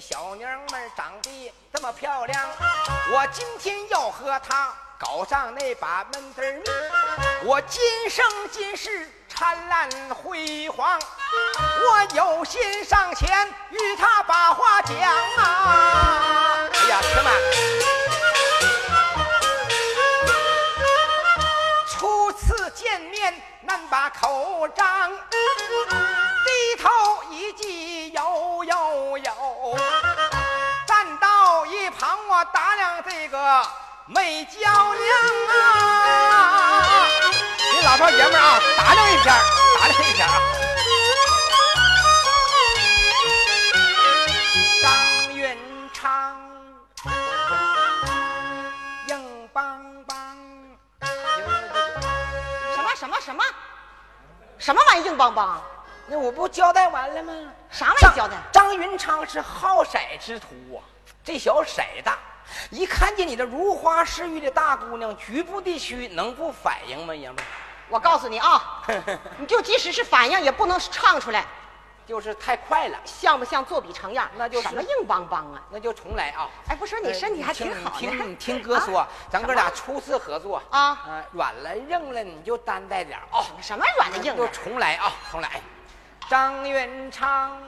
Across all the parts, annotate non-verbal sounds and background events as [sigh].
小娘们长得这么漂亮。我今天要和她搞上那把闷墩儿蜜，我今生今世灿烂辉煌，我有心上前与她把话讲啊！哎呀，且慢。初次见面难把口张，头一记有有有，站到一旁我打量这个美娇娘啊！你老少爷们啊，打量一下，打量一下啊！张云长，硬邦邦。什么什么什么？什么玩意硬邦邦？那我不交代完了吗？啥玩意交代？张云昌是好色之徒啊，这小色大，一看见你这如花似玉的大姑娘，局部地区能不反应吗？爷们儿，我告诉你啊，[laughs] 你就即使是反应，也不能唱出来，就是太快了，像不像作笔成样？那就是什么硬邦邦啊？那就重来啊！哎，不说你身体还挺好听呢。听听哥说，啊咱哥俩初次合作啊啊，软了硬了你就担待点儿啊。什么软了硬了就？重来啊，重来。张元昌，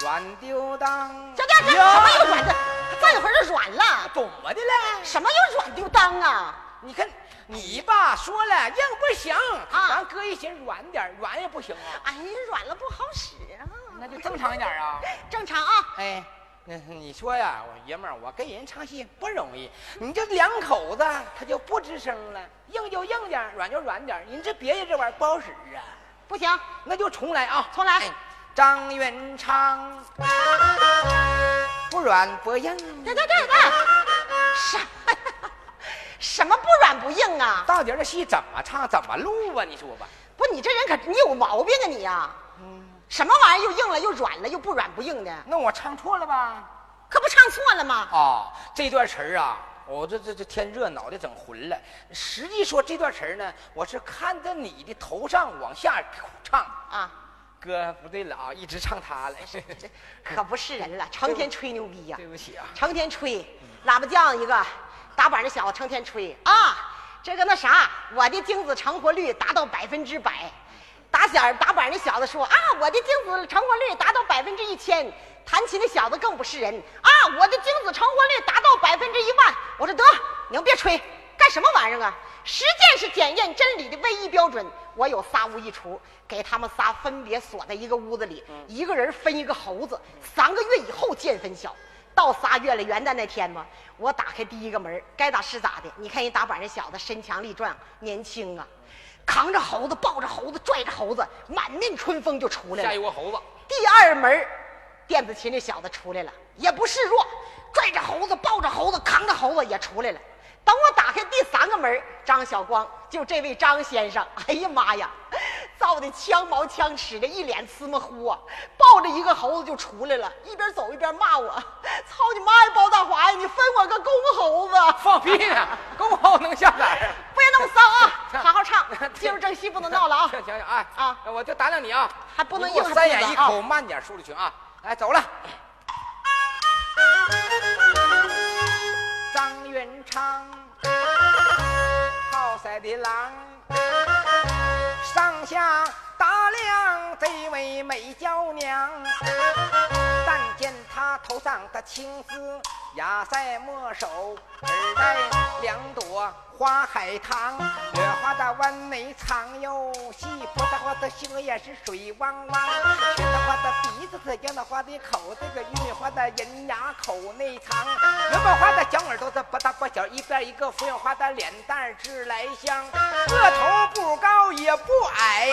软丢当，这这这什么又软的？再一会儿就软了。怎么的了？什么又软丢当啊？你看你爸说了硬不行，啊咱哥一寻软点儿，软也不行啊，哎呀，软了不好使啊。那就正常一点啊。[laughs] 正常啊。哎，那你说呀，我爷们儿，我跟人唱戏不容易，你这两口子他就不吱声了，硬就硬点儿，软就软点儿，你这别人这玩意儿不好使啊，不行，那就重来啊，重来哎张元昌，不软不硬，对对对对，什么 [laughs] 什么不软不硬啊？到底这戏怎么唱怎么录啊？你说吧。不，你这人可你有毛病啊你呀、什么玩意儿又硬了又软了又不软不硬的？那我唱错了吧？可不唱错了吗？啊，这段词儿啊，我这这这天热脑袋整混了。实际说这段词儿呢，我是看着你的头上往下唱。啊，哥，不对了啊，一直唱他了。[laughs] 这可不是人了，成天吹牛逼呀、对不起啊，成天吹，喇叭匠一个，打板的小子成天吹啊，这个那啥，我的精子成活率达到百分之百。打小打板那小子说啊，我的精子成活率达到百分之一千。弹琴的小子更不是人啊，我的精子成活率达到百分之一万。我说得，你们别吹，干什么玩意儿啊？实践是检验真理的唯一标准。我有仨屋一厨，给他们仨分别锁在一个屋子里，一个人分一个猴子，三个月以后见分晓。到仨月了，元旦那天嘛，我打开第一个门，该咋是咋的。你看人打板那小子身强力壮，年轻啊，扛着猴子，抱着猴子，拽着猴子，满面春风就出来了下一。窝猴子，第二门，电子琴那小子出来了，也不示弱，拽着猴子，抱着猴子，扛着猴子也出来了。等我打开第三个门，张小光，就这位张先生，哎呀妈呀，造的枪毛枪齿的，一脸呲么呼啊，抱着一个猴子就出来了，一边走一边骂我：“操你妈呀，包大华呀，你分我个公猴子！”放屁呢，公猴能下哪儿？不要弄骚啊！好好唱，进入正戏不能闹了啊！行行行，哎啊，我就打量你啊，还不能硬三眼一口慢点说出去啊！哎，走了。张云昌，好色的郎，上下打量这位美娇娘。但见她头上的青丝压在抹手，耳戴两朵花海棠，月花的弯眉藏有戏，葡萄花的杏眼是水汪汪，雪花的鼻子是樱桃花的口，这个玉米花的人牙口内藏，元宝花的小耳朵子不大不小，一边一个芙蓉花的脸蛋儿直来香，个头不高也不矮。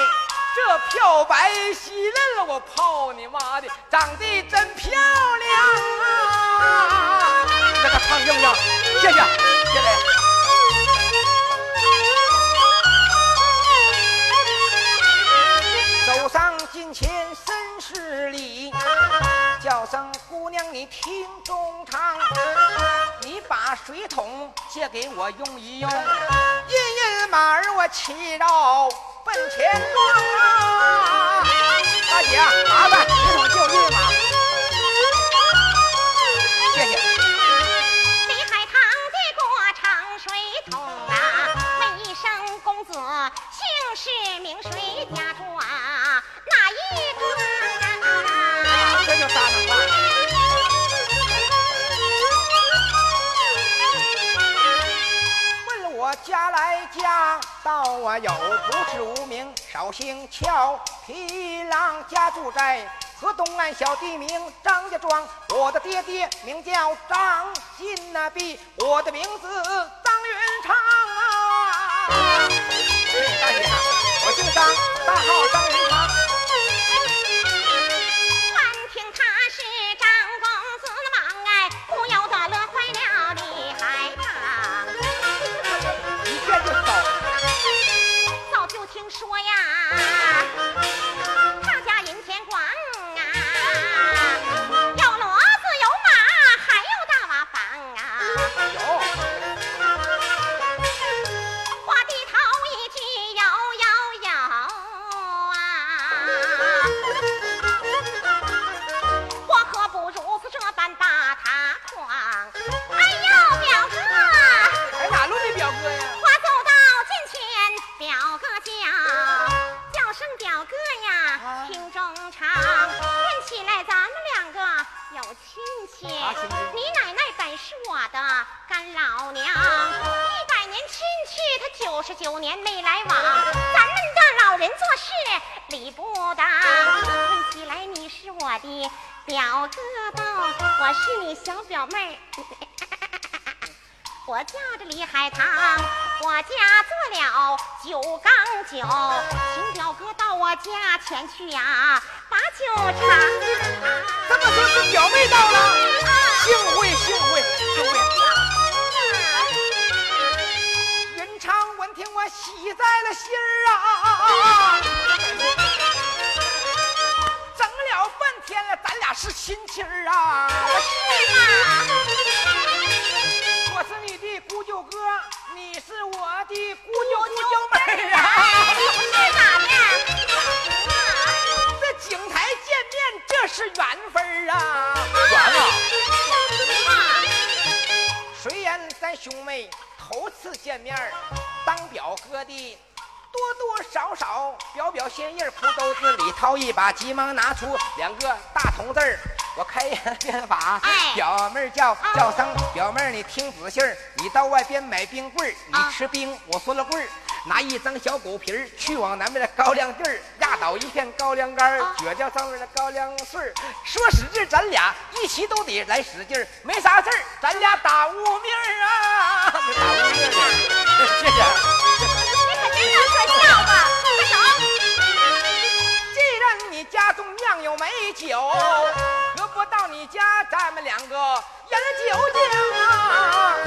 这漂白洗嫩了，我泡你妈的，长得真漂亮啊！这个唱硬不硬？谢谢，谢谢。走上近前深施礼，叫声姑娘你听中唱，你把水桶借给我用一用，印印马儿我骑绕奔前庄啊！大姐，麻烦水桶借我印印马，子姓氏名谁家住啊？哪一个啊？这就大能话。问我家来家道啊有，不是无名，少姓俏，皮郎家住在河东岸小地名张家庄。我的爹爹名叫张金那碧，我的名字张云昌啊。我姓张，大号张头次见面儿，当表哥的多多少少表表心意儿，裤兜子里掏一把，急忙拿出两个大铜字儿。我开言变法，哎表妹叫叫声表妹，你听仔细儿，你到外边买冰棍儿，你啊吃冰，我说了棍儿。拿一张小狗皮儿，去往南边的高粱地儿，压倒一片高粱杆儿，啊撅掉上面的高粱穗儿。说使劲儿，咱俩一起都得来使劲儿，没啥事儿，咱俩打无名儿啊，打无名儿去，[laughs] 谢谢。你可真能说笑话！快走！既然你家中酿有美酒，何不到你家咱们两个饮酒敬啊？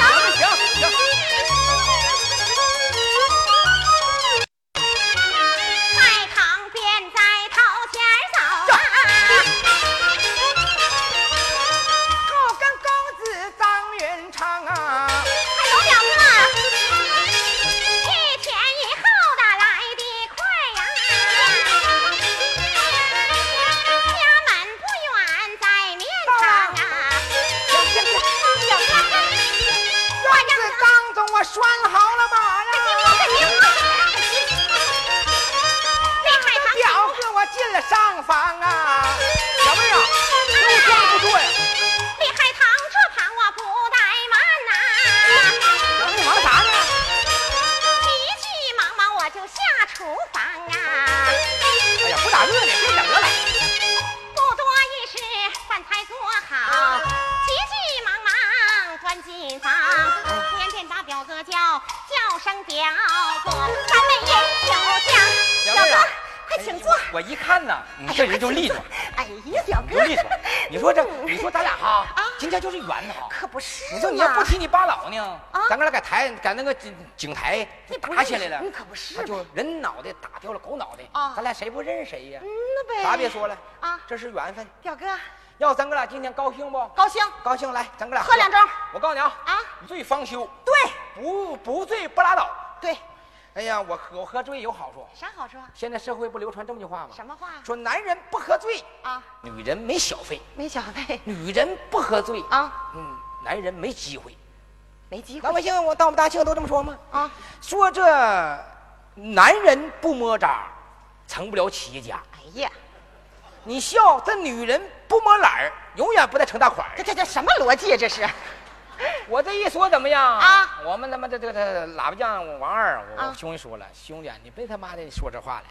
一看呐，你这人就利索，哎呀，表哥，利索。你说这，嗯你说咱俩哈啊，今天就是缘哈。可不是你说你要不提你爸老呢，啊咱哥俩在台在那个井井台打起来了你可不是他就人脑袋打掉了狗脑袋啊咱俩谁不认识谁呀？嗯那呗，啥别说了啊这是缘分。表哥要咱哥俩今天高兴不？高兴，高兴，来，咱哥俩喝两盅我告诉你啊，啊醉方休，对不不醉不拉倒。对，哎呀，我喝我喝醉有好处。啥好处？现在社会不流传这么句话吗？什么话说男人不喝醉，啊？女人没小费；没小费女人不喝醉，啊，嗯，男人没机会。没机会老百姓，我到我们大庆都这么说吗？啊。说这男人不摸渣，成不了企业家。哎呀，你笑，这女人不摸懒儿，永远不带成大款这。这这什么逻辑啊？这是 [laughs] 我这一说怎么样啊？我们他妈的这个这喇叭匠王二，我兄弟说了，兄弟，你别他妈的说这话了。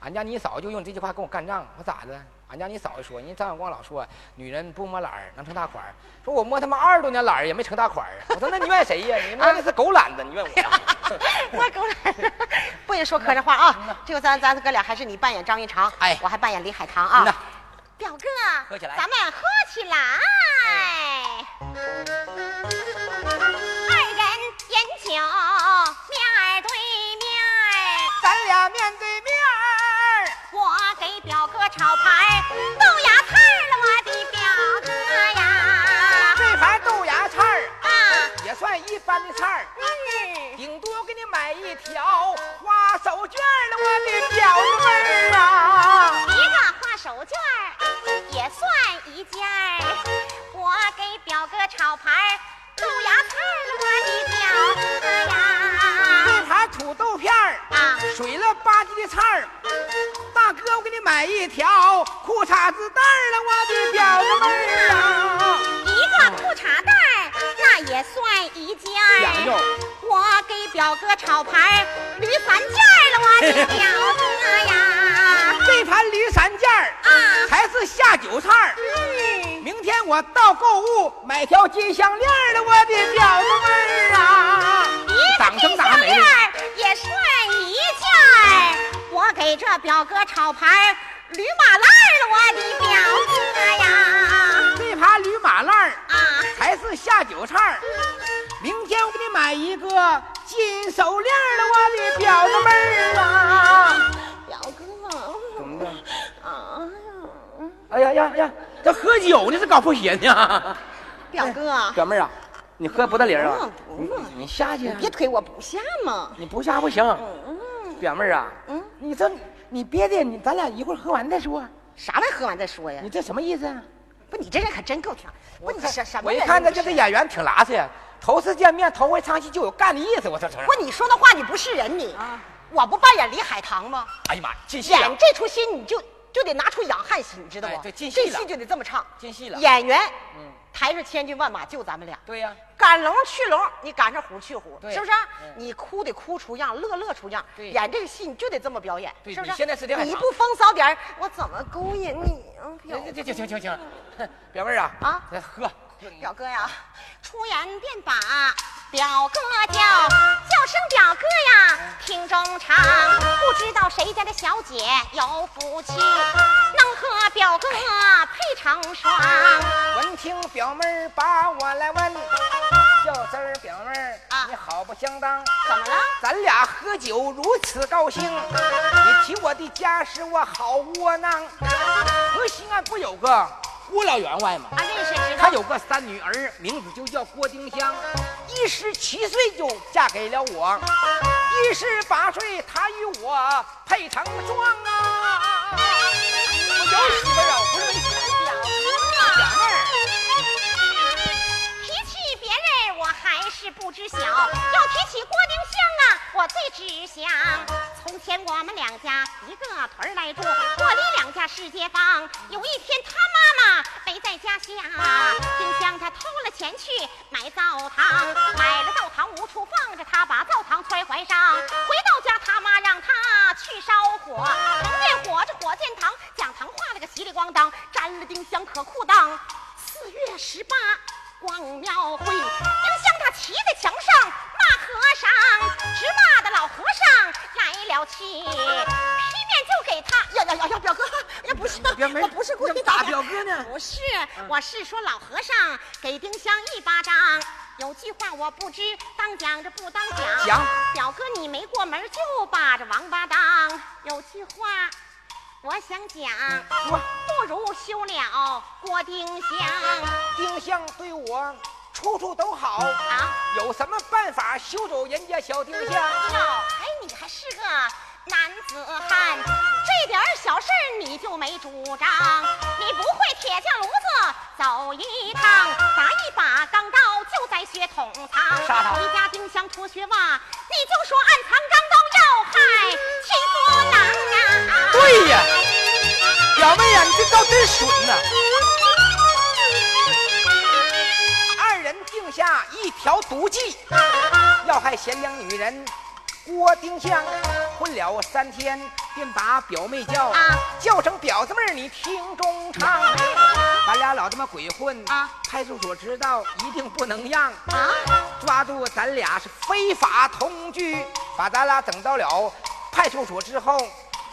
俺家你嫂就用这句话跟我干仗，我咋的？俺家你嫂子说，人张小光老说女人不摸懒儿能成大款儿，说我摸他妈二十多年懒儿也没成大款儿啊。我说那你怨谁呀？[laughs] 你摸的是狗懒子，你怨我呀？[laughs] 我狗懒，不许说磕碜话啊！这个咱咱哥俩还是你扮演张云长，哎我还扮演李海棠啊。表哥，喝起来咱们喝起来。二人饮酒，面儿对面儿。咱俩面对面儿，我给表哥炒盘豆芽菜了，我的表哥呀。这盘豆芽菜儿啊，也算一般的菜儿，嗯，顶多给你买一条花手绢儿了，我的表子妹儿啊！手绢儿也算一件儿。我给表哥炒盘豆芽菜儿了，我的表哥呀。这盘土豆片儿啊水了吧唧的菜儿，大哥，我给你买一条裤衩子带儿了，我的表哥妹儿啊！一个裤衩带儿，那也算一件儿。我给表哥炒盘驴三件儿了，我的表哥呀。[laughs] 这盘驴三下酒菜儿。嗯，明天我到购物买条金项链儿了，我的表子妹儿啊！一个金项链儿也算一件儿。我给这表哥炒盘驴马烂儿了，我的表哥呀。这盘驴马烂儿啊，才是下酒菜儿。明天我给你买一个金手链儿了，我的表子妹儿啊！表哥怎么的？啊，哎呀呀呀！这喝酒呢是搞破鞋呢？[laughs] 表哥，表妹儿啊，你喝不带零啊嗯？你不你下去啊，别推我不下嘛。你不下不行。嗯，表妹儿啊，嗯，你这你别的，你咱俩一会儿喝完再说。啥玩意喝完再说呀你？这什么意思啊？不，你这人可真够挺。不，你什什么我一看他这这演员挺拉实呀，头次见面，头回唱戏就有干的意思。我这承认不，。你说的话你不是人你。啊我不扮演李海棠吗？哎呀妈呀，进戏演，这出戏你就就得拿出养汉心，你知道吗？哎对进戏了这戏就得这么唱。进戏了。演员，嗯，台上千军万马就咱们俩。对呀，赶龙去龙，你赶上虎去虎，对是不是？嗯你哭得哭出样，乐乐出样。对演这个戏你就得这么表演，对是不是？你现在是这样你不风骚点我怎么勾引你啊？表这这行行行行，表妹啊 [laughs] 啊来喝。表哥呀，出言便把表哥叫，叫声表哥呀，听中长。不知道谁家的小姐有福气，能和表哥配成双。闻听表妹儿把我来问，叫声儿表妹你好不相当。怎么了？咱俩喝酒如此高兴，你提我的家事我好窝囊。河西岸不有个郭老员外嘛？啊，认识知道。他有个三女儿，名字就叫郭丁香，一十七岁就嫁给了我，一十八岁她与我配成双啊！我有媳妇儿是不知晓；要提起郭丁香啊，我最知晓。从前我们两家一个屯来住，郭李两家是街坊。有一天他妈妈没在家下，丁香他偷了钱去买灶糖，买了灶糖无处放着，他把灶糖揣怀上。回到家，他妈让他去烧火，红见火，这火见糖，讲糖化了个稀里咣当，沾了丁香可裤裆。四月十八。逛庙会，丁香他骑在墙上骂和尚，直骂的老和尚来了气，劈面就给他。呀呀呀呀，表哥，呀不是表妹，不是故意打表哥呢。不是，我是说老和尚给丁香一巴掌。有句话我不知当讲着不当讲。讲。表哥你没过门就把着王八当。有句话。我想讲，我不如休了郭丁香。丁香对我处处都好啊，有什么办法修走人家小丁香？哟，哎，你还是个男子汉，这点小事儿你就没主张？你不会铁匠炉子走一趟，打一把钢刀就在血桶藏。杀家丁香脱靴袜，你就说暗藏钢刀要害秦夫郎啊！对呀，表妹呀，你这招真损呐！二人定下一条毒计，要害贤良女人郭丁香。混了三天，便把表妹叫，啊叫声表子妹儿，你听中唱。咱俩老这么鬼混，啊派出所知道一定不能让。啊！抓住咱俩是非法同居，把咱俩整到了派出所之后，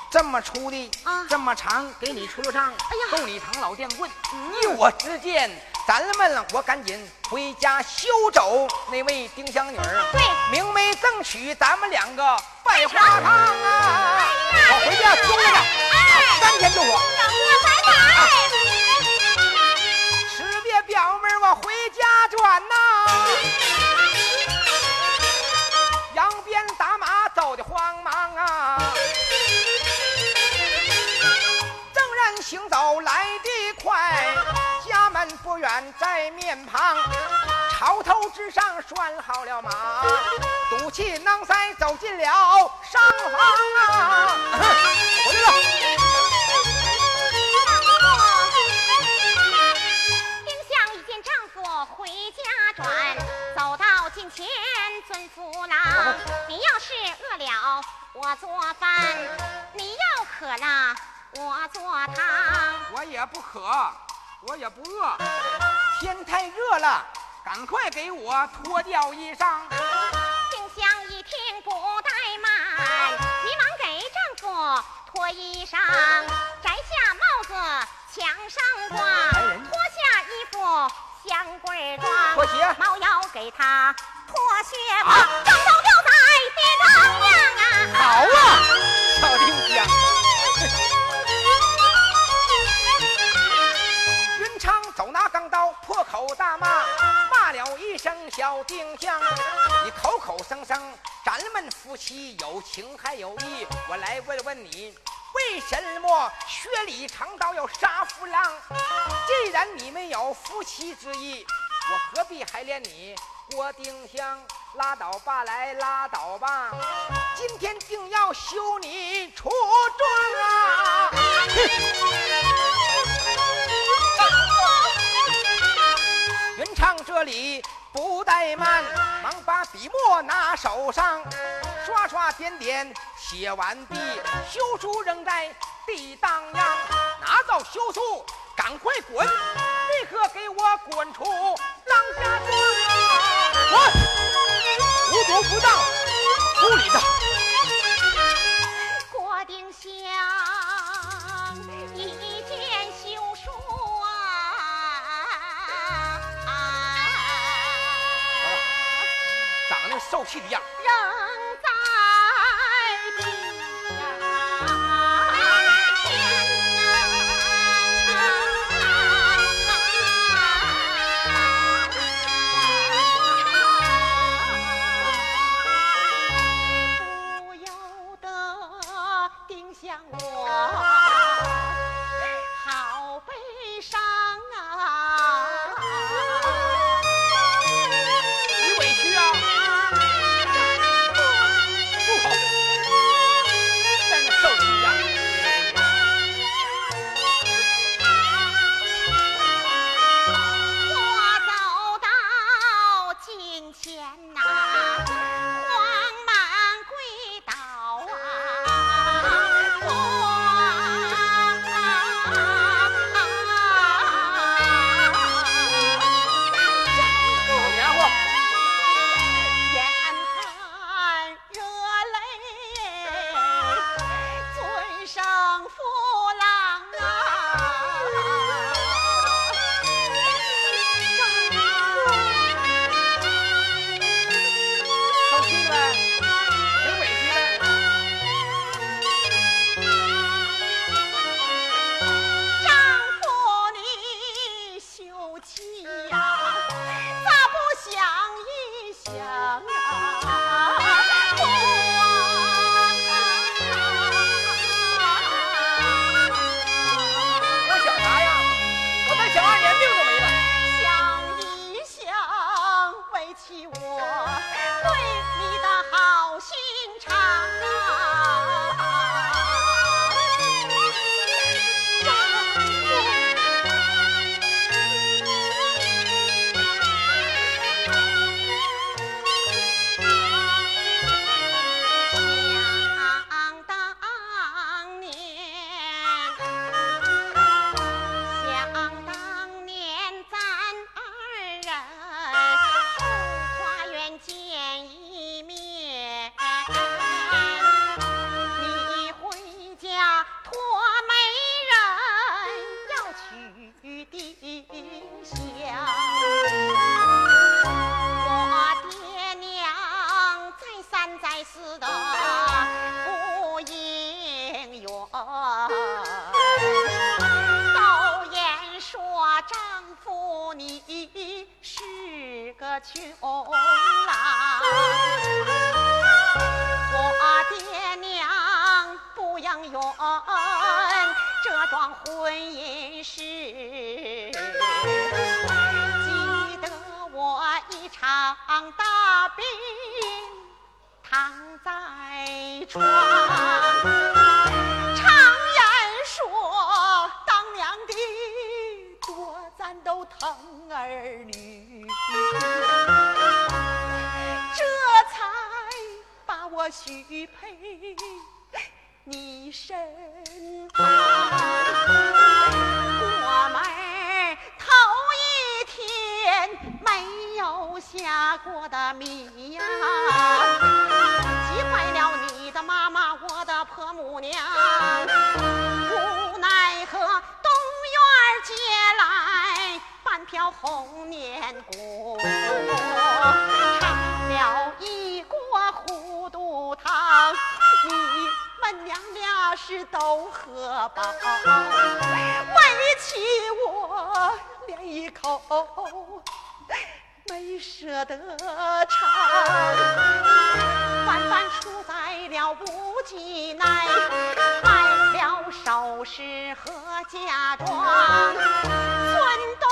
这么粗的，啊这么长，给你出了账，哎呀够你扛老电棍。依我之见，咱们我赶紧回家休走那位丁香女儿，对明媒正娶咱们两个拜花堂啊！我回家休着，哎三天就火。表哥拜拜。识别表妹，我回家转呐。扬鞭打马走的慌忙啊，行走来得快，家门不远在面旁，朝头之上拴好了马，赌气囊塞走进了上房啊。[laughs] 回来了。丁香一见丈夫回家转，走到近前尊夫郎。你要是饿了，我做饭；你要渴了，我做汤。我也不渴，我也不饿，天太热了，赶快给我脱掉衣裳。丁香一听不怠慢，急忙给丈夫脱衣裳，摘下帽子墙上挂，脱下衣服香棍装，脱鞋。猫腰给他脱靴袜，丁香，你口口声声咱们夫妻有情还有义，我来问问你。为什么薛礼长刀要杀夫郎？既然你们有夫妻之意，我何必还怜你郭丁香？拉倒吧，来拉倒吧！今天定要休你出庄啊！云昌这里不怠慢，忙把笔墨拿手上，刷刷点点写完毕，休书扔在地当央，拿到休书赶快滚，立刻给我滚出郎家庄啊！滚！无毒不当，无理的。郭丁香受气的样，[laughs] 都言说丈夫你是个穷郎，我爹娘不养员，这桩婚姻事，记得我一场大病躺在床。疼儿女，这才把我许配你身旁。过门头一天没有下过的米呀，急坏了你的妈妈，我的婆母娘。无奈何东院见飘红黏锅，盛了一锅糊涂汤，你们娘俩是都喝饱，为妻我连一口没舍得尝。饭饭出在了无忌奈，买了首饰和嫁妆，村东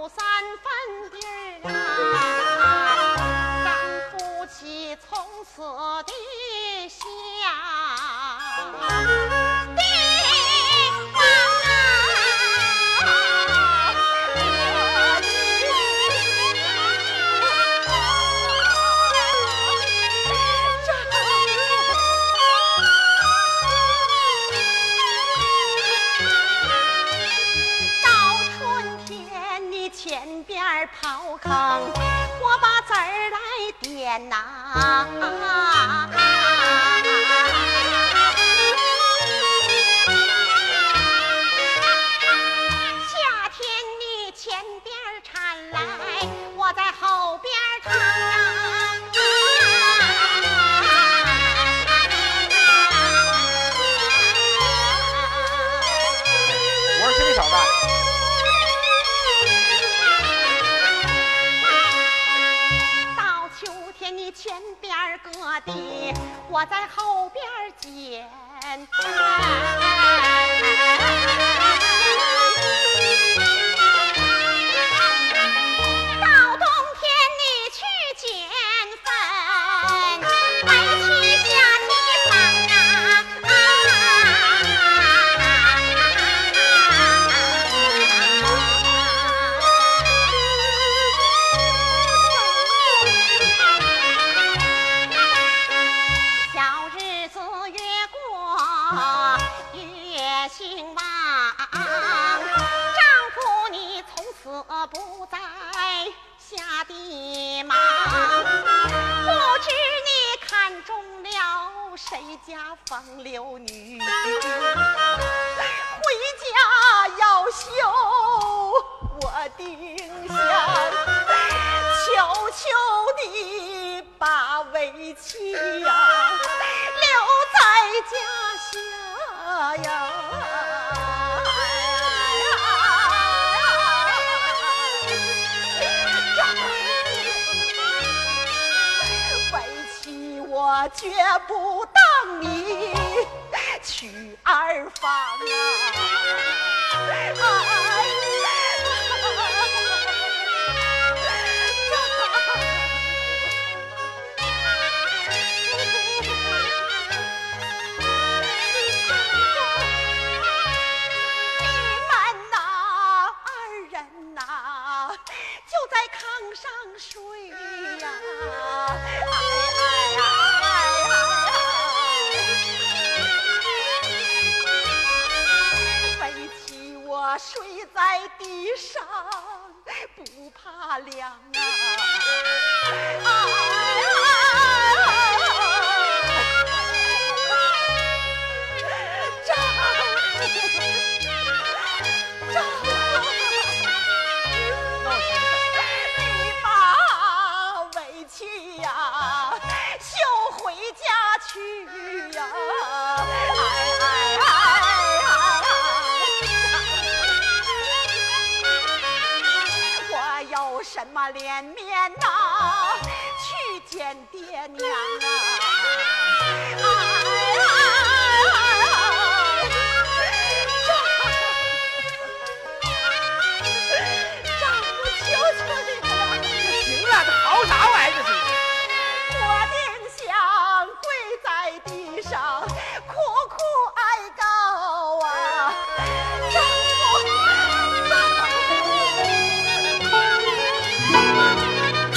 三亩三分地儿啊，咱夫妻从此的心。绝不当你娶二房啊有什么脸面呐去见爹娘啊？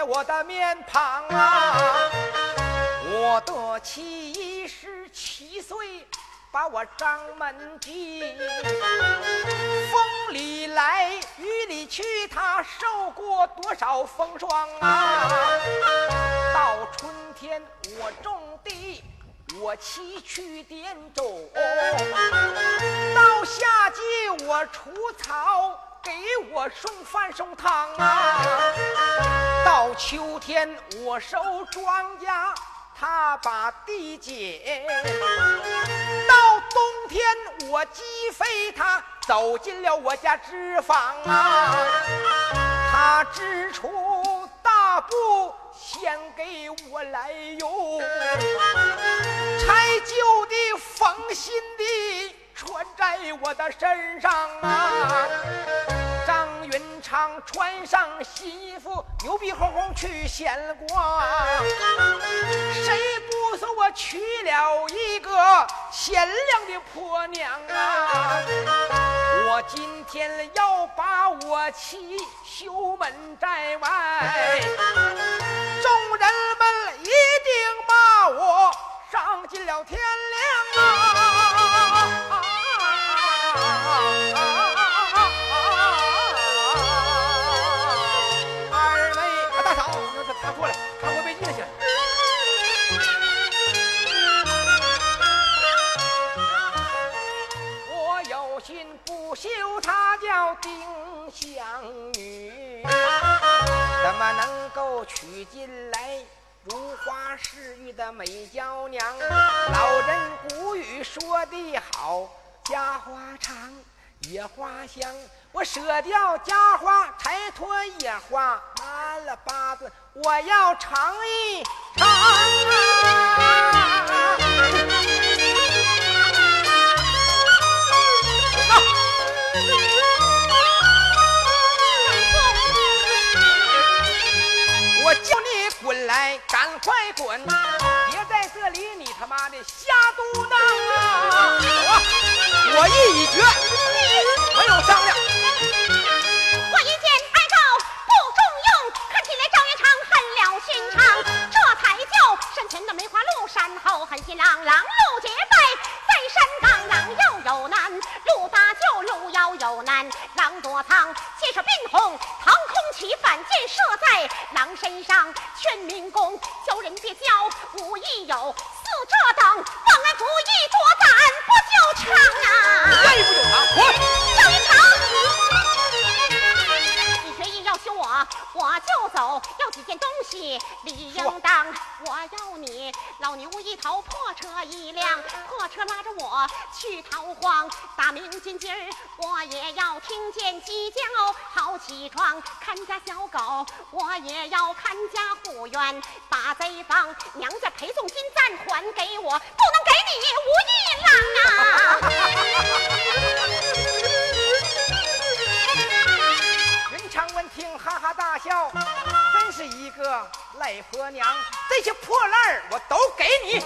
在我的面庞啊。我的妻十七岁，把我张门进，风里来雨里去，他受过多少风霜啊？到春天我种地。我妻去滇州，到夏季我除草，给我送饭送汤啊。到秋天我收庄稼，他把地捡。到冬天我鸡肥，他走进了我家脂肪啊。他织出大布。献给我来用，拆旧的、缝新的，穿在我的身上啊！张云长穿上新衣服，牛逼哄哄去献光。谁不说我娶了一个贤良的婆娘啊？我今天要把我妻休门在外。众人们一定骂我丧尽了天良啊！美娇娘？老人古语说的好，家花长，野花香。我舍掉家花，才脱野花，满了八字，我要尝一尝啊！我叫你滚来，赶快滚！这里，你他妈的瞎嘟囔啊！我我意已决，没有商量。我一见哀告不中用，看起来赵云长恨了心肠，这才叫山前的梅花鹿，山后狠心郎，郎路结拜。在山岗狼要有难，路大就路遥有难，狼躲藏，借手变红，腾空起，反箭射在狼身上。劝民工教人别教，武艺有似这等，忘恩负义多胆不就长啊？再不就长，滚！赵元昌。我，我就走。要几件东西理应当。我要你老牛一头，破车一辆，破车拉着我去逃荒。大明金鸡儿我也要听见鸡叫，好起床。看家小狗，我也要看家护院。把贼帮娘家陪送金簪还给我，不能给你无一郎 [laughs] 啊！云长闻听哈哈大笑，真是一个赖婆娘！这些破烂儿我都给你，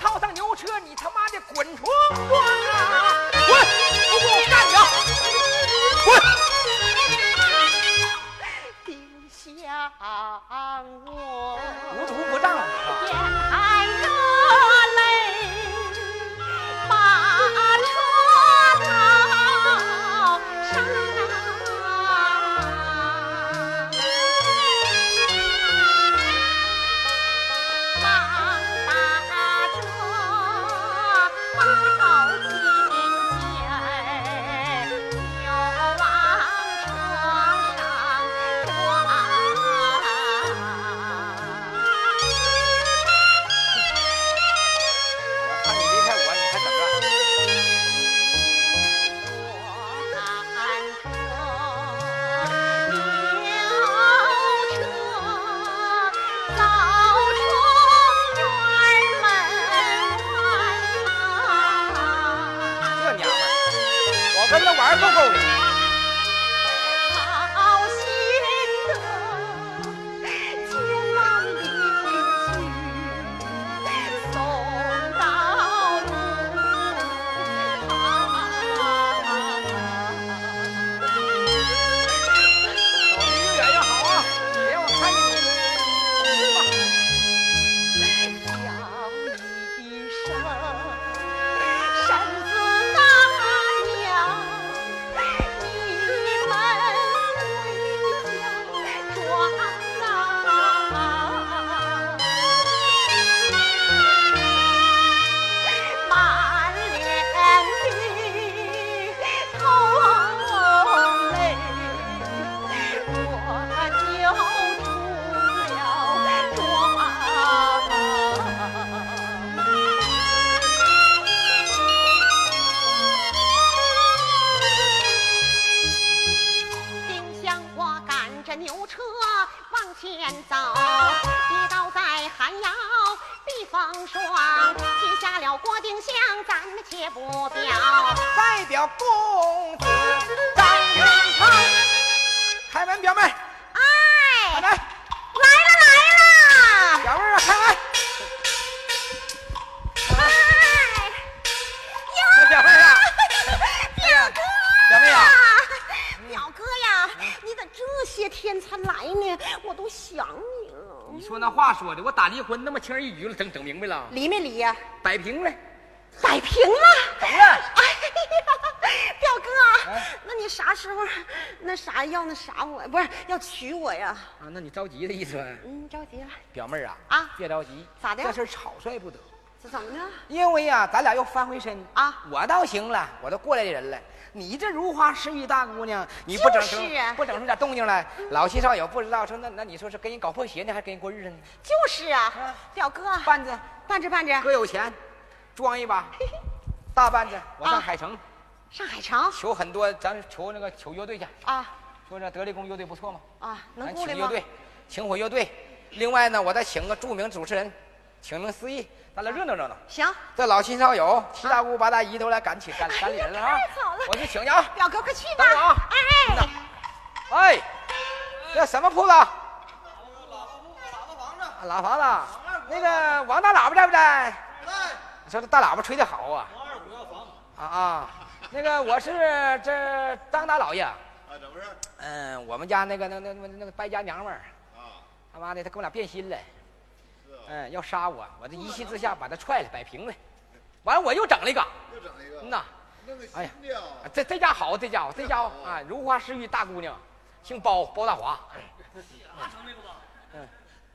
套上牛车，你他妈的滚出庄啊！滚！不给我干掉！滚！丁香我无毒不丈夫轻而易举了，整整明白了，离没离呀？摆平了，摆平了。整了。哎呀，[laughs] 表哥，哎那你啥时候那啥要那啥我不是要娶我呀？啊，那你着急的意思呗？嗯，着急了，表妹儿啊，啊别着急，咋的这事儿草率不得，这怎么呢？因为呀、咱俩又翻回身啊。我倒行了，我都过来的人了。你这如花似玉大姑娘，你不整出、就是啊。不整出点动静来，老七少友不知道说那那你说是跟人搞破鞋呢，还是跟人过日子呢？就是啊。啊，表哥，半子办着办着，哥有钱，装一把，[laughs] 大半子我上啊。海城、上海城？求很多，咱求那个求乐队去，啊。说这德力公乐队不错嘛？啊，能？请乐队，请火乐队。另外呢，我再请个著名主持人，请名司仪，咱俩热闹热闹。行，这老亲少友，七大姑八大姨都来赶起赶赶礼了啊！太好了我去请去啊！表哥快去吧等我啊！哎嗯呐，哎，这什么铺子？啊喇叭房子。那个王大喇叭在不在？在说这大喇叭吹的好啊！啊啊，那个我是这张大老爷。啊，怎么回事？嗯，我们家那个那那那那个败家娘们儿，啊，他妈的，他跟我俩变心了，嗯，要杀我，我这一气之下把他踹了，摆平了，完了我又整了一个，又整一个。嗯呐，那个哎呀这这家好，这家伙，这家伙啊，如花似玉大姑娘，姓包，包大华。嗯，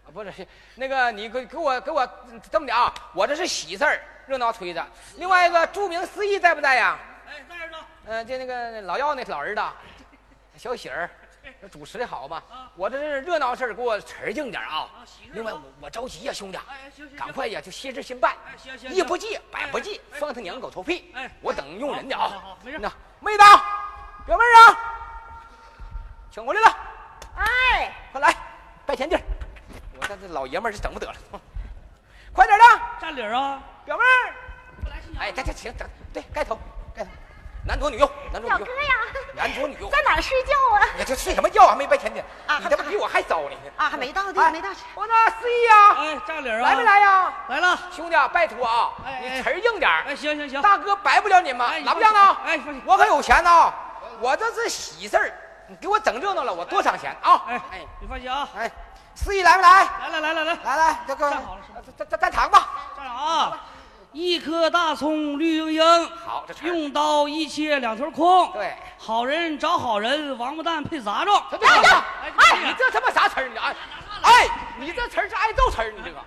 啊，不是是那个，你给给我给我这么的啊，我这是喜事儿，热闹推着。另外一个著名司仪在不在呀？哎，在这呢。嗯、就那个老药那老儿子，小喜儿，这主持的好嘛。我这是热闹事儿，给我词儿静点啊。另外我我着急呀、兄弟，哎，行行，赶快呀，就歇着心办哎行行，一不济百哎不济，哎放他娘狗头屁。哎我等用人的啊没事。那妹子，表妹啊，请回来了，哎，快来拜天地儿。我看这老爷们儿是整不得了，快点的，占理儿啊！表妹哎，这这行，整对盖头，男左女右，男左女右，表哥呀，男左女右。在哪儿睡觉啊？你这睡什么觉？还没白天呢，啊你这不比我还糟呢？啊，还没到哎地，没到。我那司仪呀，哎，占理啊！来没？来呀？来了。兄弟，拜托啊，你词儿硬点儿哎，行行行。大哥白不了你们哎，你拉不下呢？哎我可有钱呢，我这是喜事儿，你给我整热闹了，我多赏钱啊！哎哎你放心啊！哎，司仪来没来？来来来来来，来来，这个站好了站站站场吧。站好啊！一颗大葱绿莹莹，好，用刀一切两头空。对，好人找好人，王八蛋配杂种。这别哎哎，你这他妈啥词儿？你哎哎，你这词儿是挨揍词儿，你这个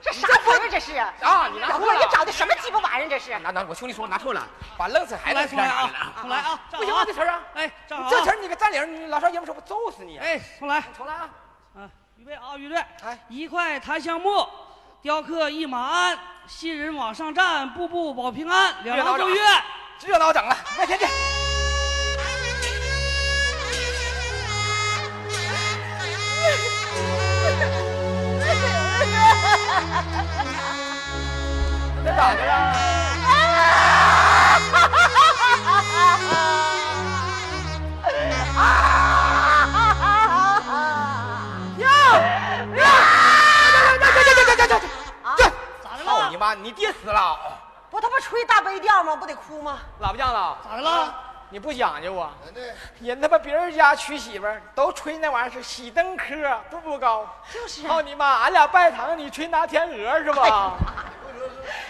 这啥词儿这是啊？啊，你拿，错了。你找的什么鸡巴玩意儿这是？拿拿，我兄弟说拿错了，把愣死孩子来，重来啊！重来啊！不行啊，这词儿啊，哎！这词儿你个占领，你老少爷们说我揍死你！，哎，重来。重来啊！啊，预备啊，预备！哎一块檀香木，雕刻一马鞍，新人往上站，步步保平安，两热闹整行奏乐。热闹整了，卖钱去。[laughs] 这咋的了？妈！你爹死了！不他妈吹大悲调吗？不得哭吗？喇叭酱子，咋的了？你不讲究啊？人他妈别人家娶媳妇儿都吹那玩意儿是喜登科，步步高。就是操你妈！俺俩拜堂，你吹拿天鹅是吧？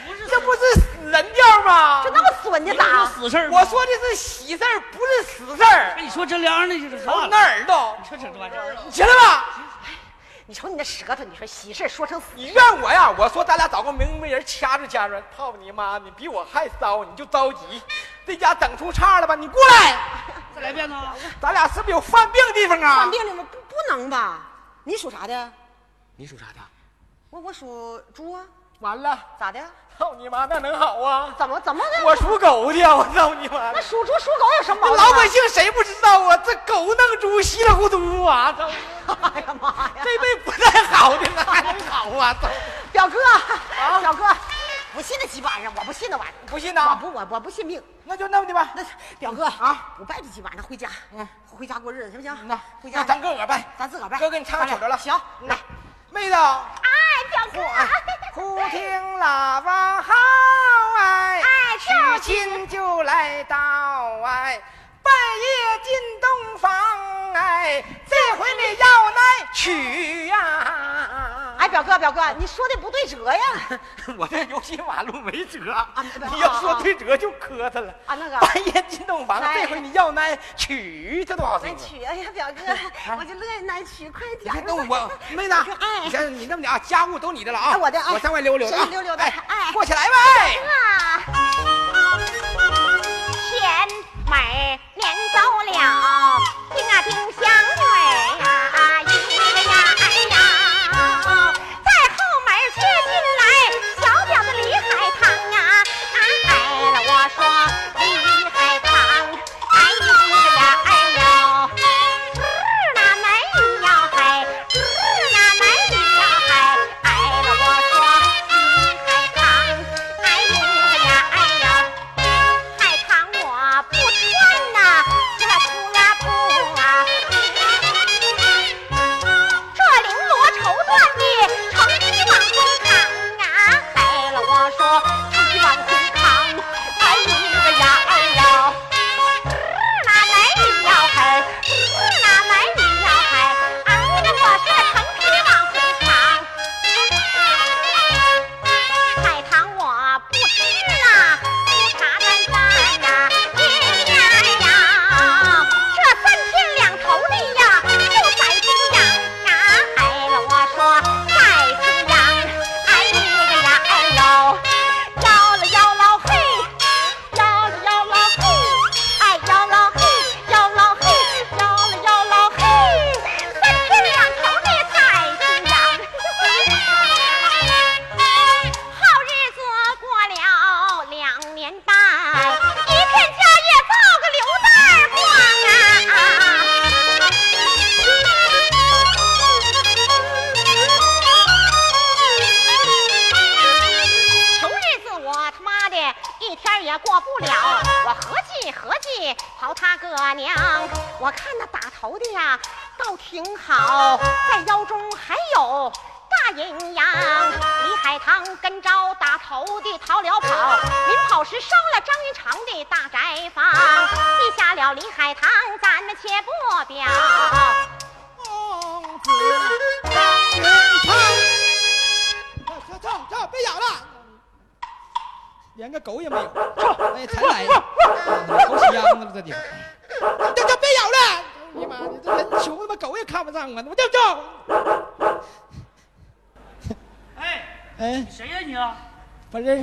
不是这不是死人调吗这？那么损的咋？死事儿我说的是喜事儿，不是死事儿哎，。你说这凉的，这是瞅啥？你那耳朵，这这这玩意儿，你起来吧！你瞅你那舌头，你说喜事说成死，你怨我呀？我说咱俩找个明白人掐着掐着，操你妈！你比我还骚，你就着急。这家整出岔了吧？你过来，再来一遍呢？咱俩是不是有犯病的地方啊？犯病了吗？不不能吧？你属啥的？你属啥的？我我属猪啊。完了，咋的？操你妈，那能好啊？怎么怎么的？我属狗的，我操你妈那！属猪属狗有什么毛病啊？老百姓谁不知道啊？这狗弄猪稀里糊涂啊！操，[laughs] 哎呀妈呀！这辈不太好的那还能好啊？操，表哥，表哥，不信那鸡巴玩意儿，我不信那玩意儿，不信呐？我不我我不信命。那就那么的吧。那表哥啊，不拜这鸡巴，那回家，嗯，回家过日子行不行？那回家那咱个个拜，咱自个儿拜。哥给你唱曲得了。行，来，妹子，哎，表哥，忽听喇叭号哎，哎娶亲就来到哎，半夜进洞房哎，这回你要来娶呀、哎，表哥表哥，你说的不对折呀。[laughs] 我这游戏马路没折啊你要说对折就磕碜了啊那个半夜进洞房，哎这回你要来娶，这多好听啊！难娶，哎呀，表哥，我就乐意难娶，快点儿。看，那我 [laughs] 妹子，哎你看你这么的啊，家务都你的了啊，哎我的啊我上外溜溜的啊，谁溜溜的哎哎过起来呗。啊，前门撵走了，听啊听响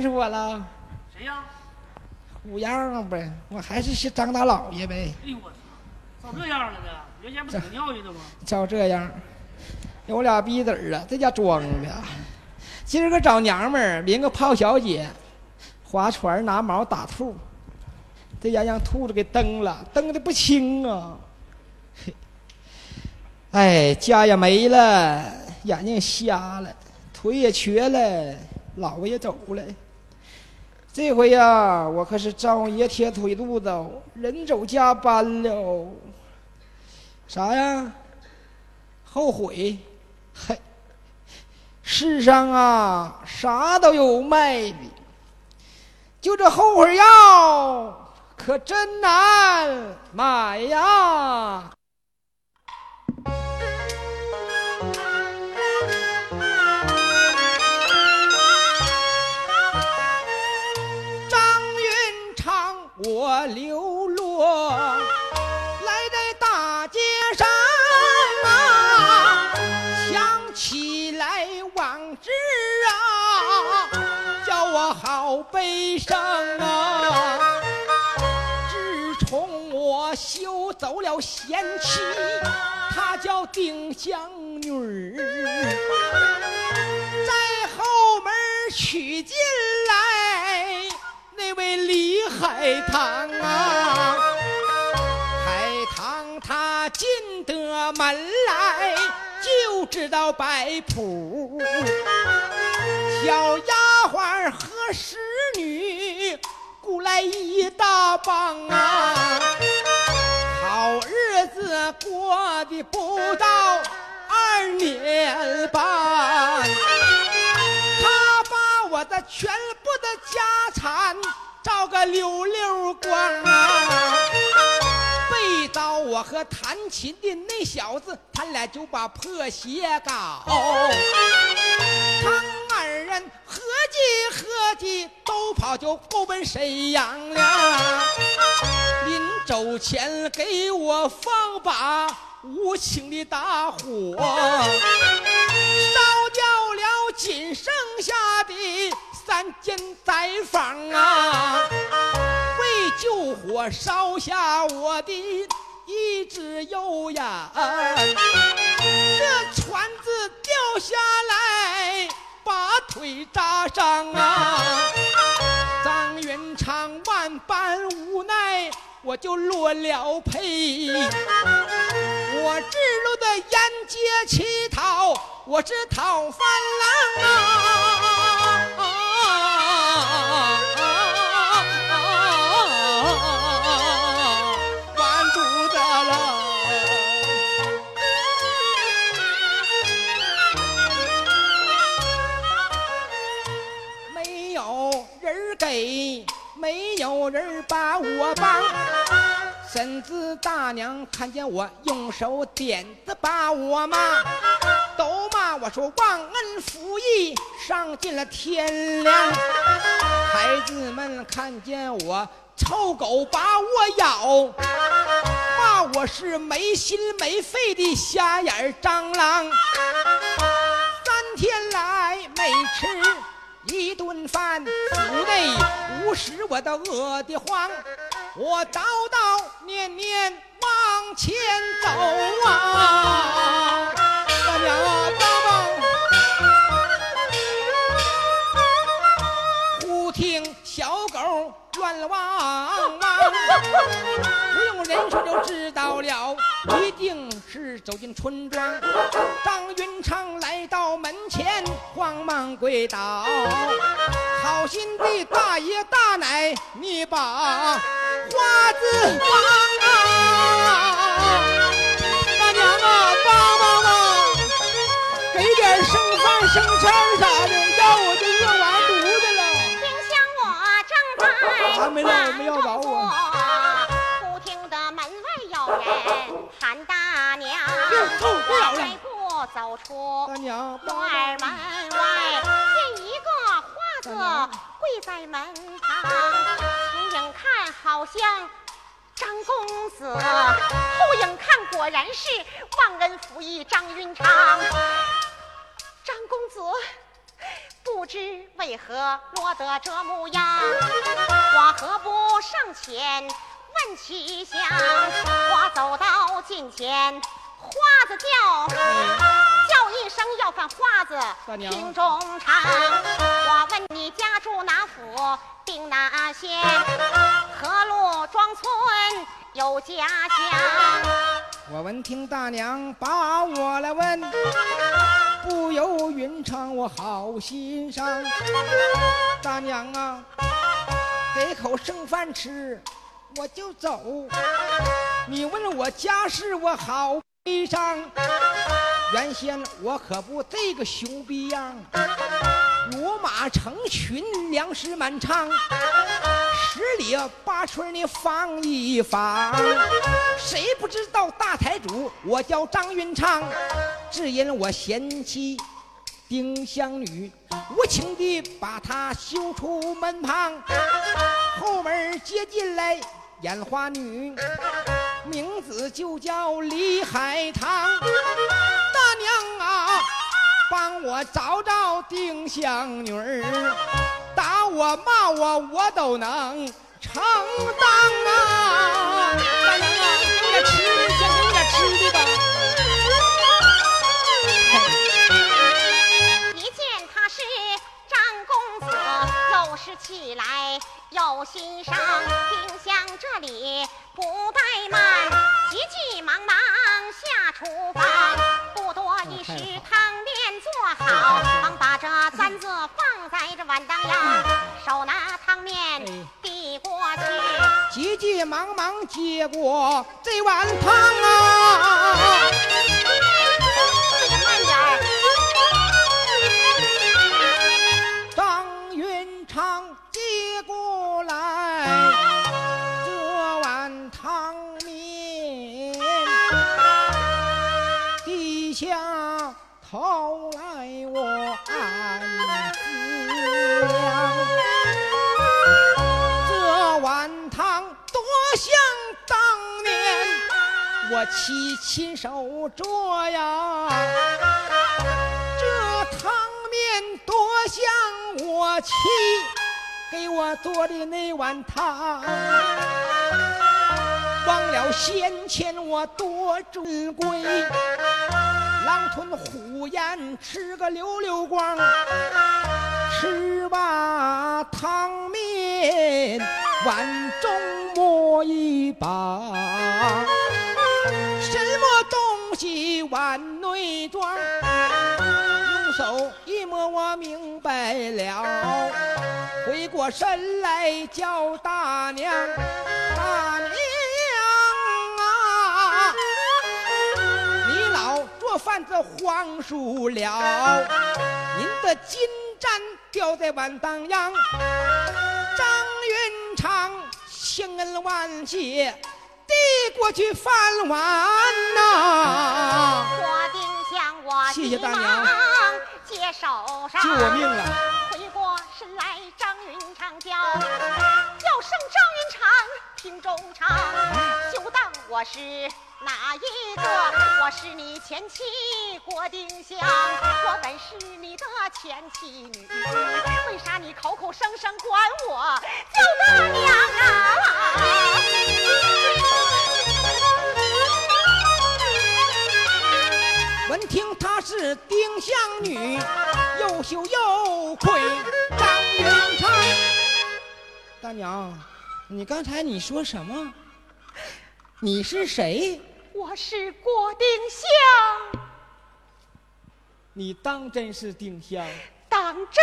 认识我了，谁呀？虎样呗，我还是是张大老爷呗，哎呦我操，咋这样了呢？原先不挺尿性的吗？照这样，有俩逼子儿啊，这家装的。今儿个找娘们儿，领个泡小姐，划船拿锚打兔，这家让兔子给蹬了，蹬的不轻啊！嘿，[laughs] 哎，家也没了，眼睛瞎了，腿也瘸了，老婆也走了。这回呀，我可是赵爷铁腿肚子，人走家搬了。啥呀？后悔？嘿，世上啊，啥都有卖的，就这后悔药可真难买呀！了贤妻，她叫丁香女儿，在后门娶进来那位李海棠啊，海棠她进得门来就知道摆谱，小丫鬟和侍女雇来一大帮啊，子过的不到二年半。他把我的全部的家产照个溜溜光啊！背到我和弹琴的那小子，他俩就把破鞋搞。他二人合计合计，都跑就够奔沈阳了。临走前给我放把无情的大火。烧掉了仅剩下的三间宅房！我烧下我的一只右眼，这船子掉下来把腿扎伤啊！张云昌万般无奈，我就落了配。我制路的沿街乞讨，我是讨饭郎啊给，没有人把我帮。婶子大娘看见我用手点子把我骂，都骂我说忘恩负义，丧尽了天良。孩子们看见我臭狗把我咬，骂我是没心没肺的瞎眼儿蟑螂。三天来没吃一顿饭，府内无食我都饿得慌。我叨叨念念往前走啊，大娘啊，帮帮！忽听小狗乱汪汪，不用人说就知道了，一定走进村庄。张云昌来到门前，慌忙跪倒，好心的大爷大奶，你把花子帮啊！大娘啊，帮帮忙，给点剩饭剩菜啥的，要我就饿完犊子了。听香我正在还没来我们要饶我忽听得门外有人喊大娘，够不了了迈步走出大娘，院儿门外，见一个花子跪在门旁，前影看好像张公子，后影看果然是忘恩负义张云长。张公子。不知为何落得这模样，我何不上前问其详？我走到近前，花子叫，叫一声要饭花子大娘听中唱。我问你家住哪府，定哪县？何路庄村有家乡？我闻听大娘把我来问，不由云长我好心伤。大娘啊，给口剩饭吃，我就走。你问我家事，我好悲伤。原先我可不这个熊逼样，骡马成群，粮食满仓。十里八村你放一放，谁不知道大财主？我叫张云昌，只因我嫌弃丁香女，无情地把她休出门旁，后门接进来眼花女，名字就叫李海棠。大娘啊，帮我找找丁香女儿。打我骂我我都能承担啊！做的那碗汤，忘了先前我多珍贵，狼吞虎咽吃个溜溜光，吃罢汤面碗中摸一把。什么东西碗内装？用手一摸，我明白了。回过神来叫大娘，大娘啊，你老做饭子荒疏了，您的金簪掉在碗当央。张云长千恩万谢，递过去饭碗呐、我定向我谢谢急大娘忙接手上，救我命了！回过神来，张云长叫，声张云长，听中长，休当我是哪一个？我是你前妻郭丁香，我本是你的前妻女，为啥你口口声声管我叫大娘啊？闻听她是丁香女，又羞又愧。张云长，大娘，你刚才你说什么？你是谁？我是郭丁香，你当真是丁香？当真。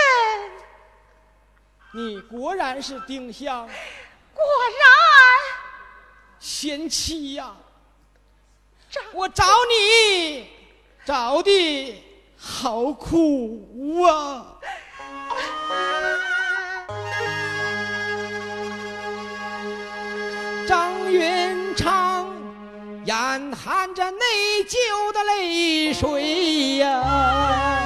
你果然是丁香，果然，贤妻呀、张我找你找的好苦啊！云长眼含着内疚的泪水呀、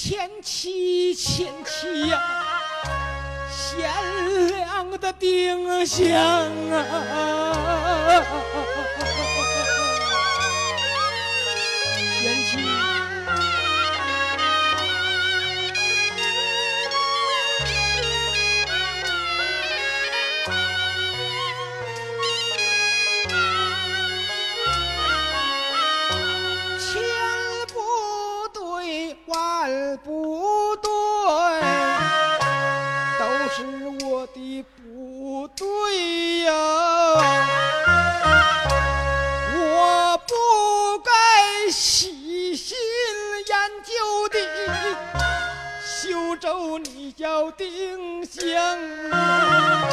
前妻，前妻呀、贤良的丁香啊，贤妻。对呀！我不该细心研究的修州，你叫丁香啊。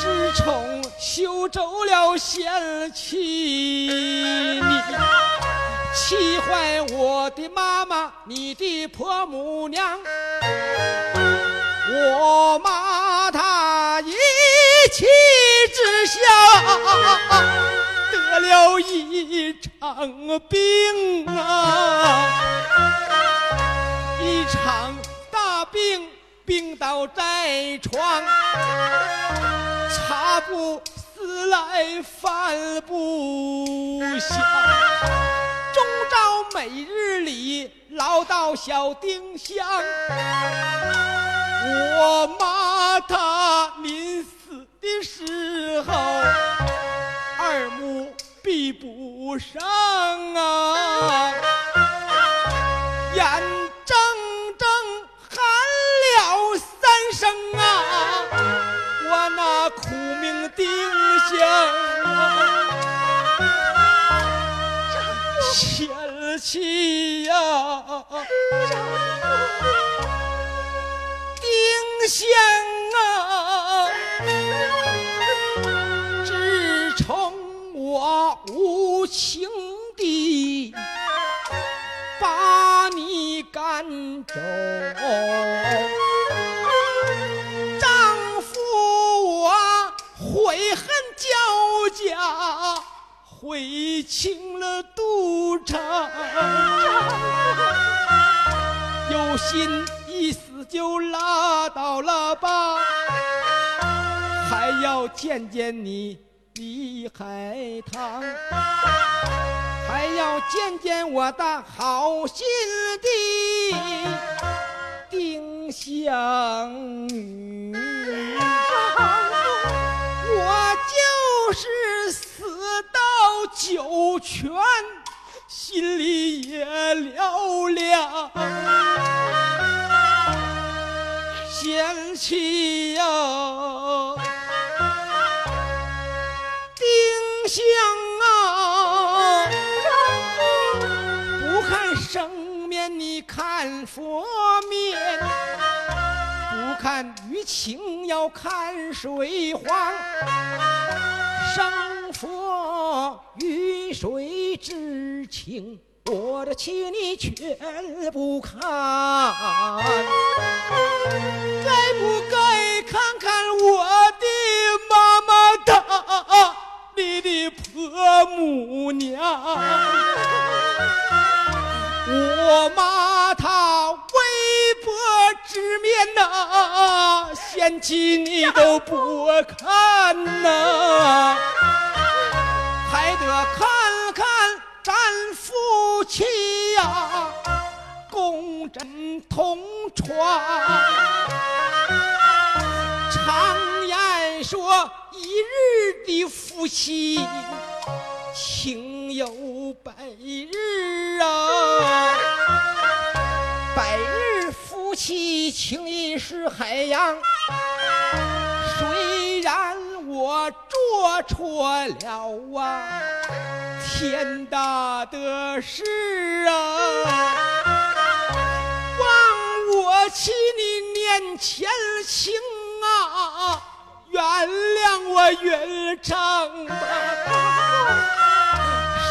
自从修走了贤妻，你气坏我的妈妈，你的婆母娘，我骂她得了一场病啊，一场大病，病倒在床。茶不思来饭不想，终朝每日里老到小丁香。我骂他临死的时候，二目闭不上啊，眼睁睁喊了三声啊，我那苦命丁香啊，前妻呀。丁香无情地把你赶走，丈夫我悔恨交加，悔青了肚肠。有心一死就拉倒了吧，还要见见你李海棠，还要见见我的好心的丁香女。我就是死到九泉，心里也嘹亮。贤妻呀，香啊，不看生面，你看佛面，不看鱼情，要看水黄。生佛与水之情，我的妻你全不看。该不该看看我的你的婆母娘？我骂她微薄之面呐，嫌弃你都不看呐，还得看看咱夫妻呀、共枕同床。长说，一日的夫妻情有百日啊，百日夫妻情谊是海洋。虽然我做错了啊，天大的事啊！望我妻你念前情啊，原谅我原唱吧。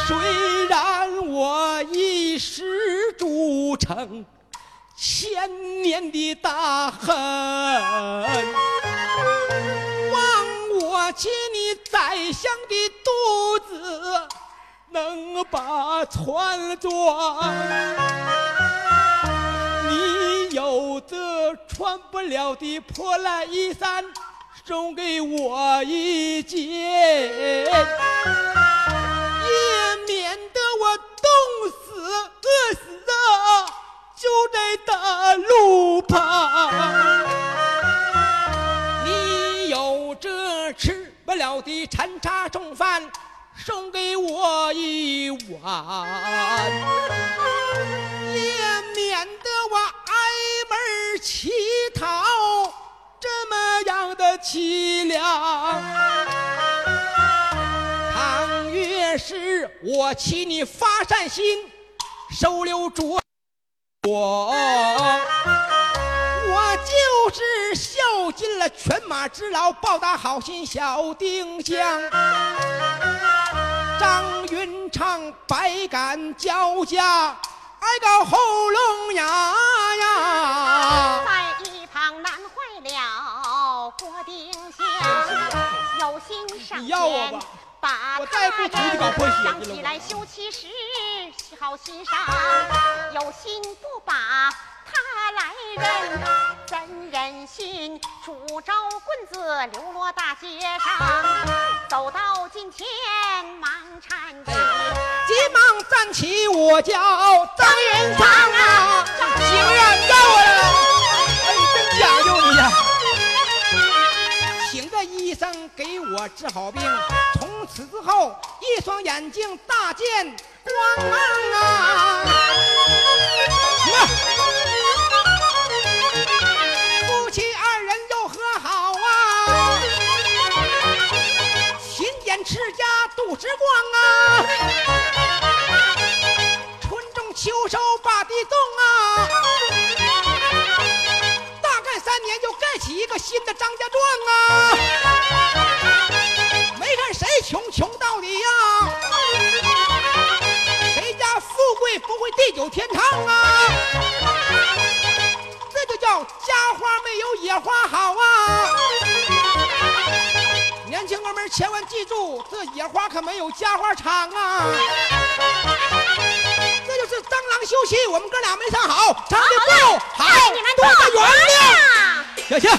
虽然我一时铸成千年的大恨，望我借你宰相的肚子能把船装。你有这穿不了的破烂衣衫，送给我一件，也免得我冻死、饿死啊，就在大路旁。你有这吃不了的残茶剩饭，送给我一碗。也免得我挨门乞讨这么样的凄凉。倘越是我妻你发善心，收留住我，我就是孝尽了犬马之劳，报答好心小丁香。张云长百感交加，哀告喉咙哑呀。丁香，有心上你要我吧前把我再不出去搞破鞋去了想起来休妻时好心上，有心不把他来认，怎忍心拄着棍子流落大街上？走到近前忙搀起，急忙站起，我叫张云长啊，行啊，到了，哎，真讲究你呀！医生给我治好病，从此之后一双眼睛大见光芒啊！夫妻二人又和好啊，勤俭持家度时光啊，春种秋收一个新的张家庄啊，没看谁穷穷到底呀、谁家富贵不会地久天长啊？这就叫家花没有野花好啊！年轻哥们儿千万记住，这野花可没有家花长啊！这就是蟑螂休息，我们哥俩没唱好，唱的不好，哎，你们多多个原谅。感谢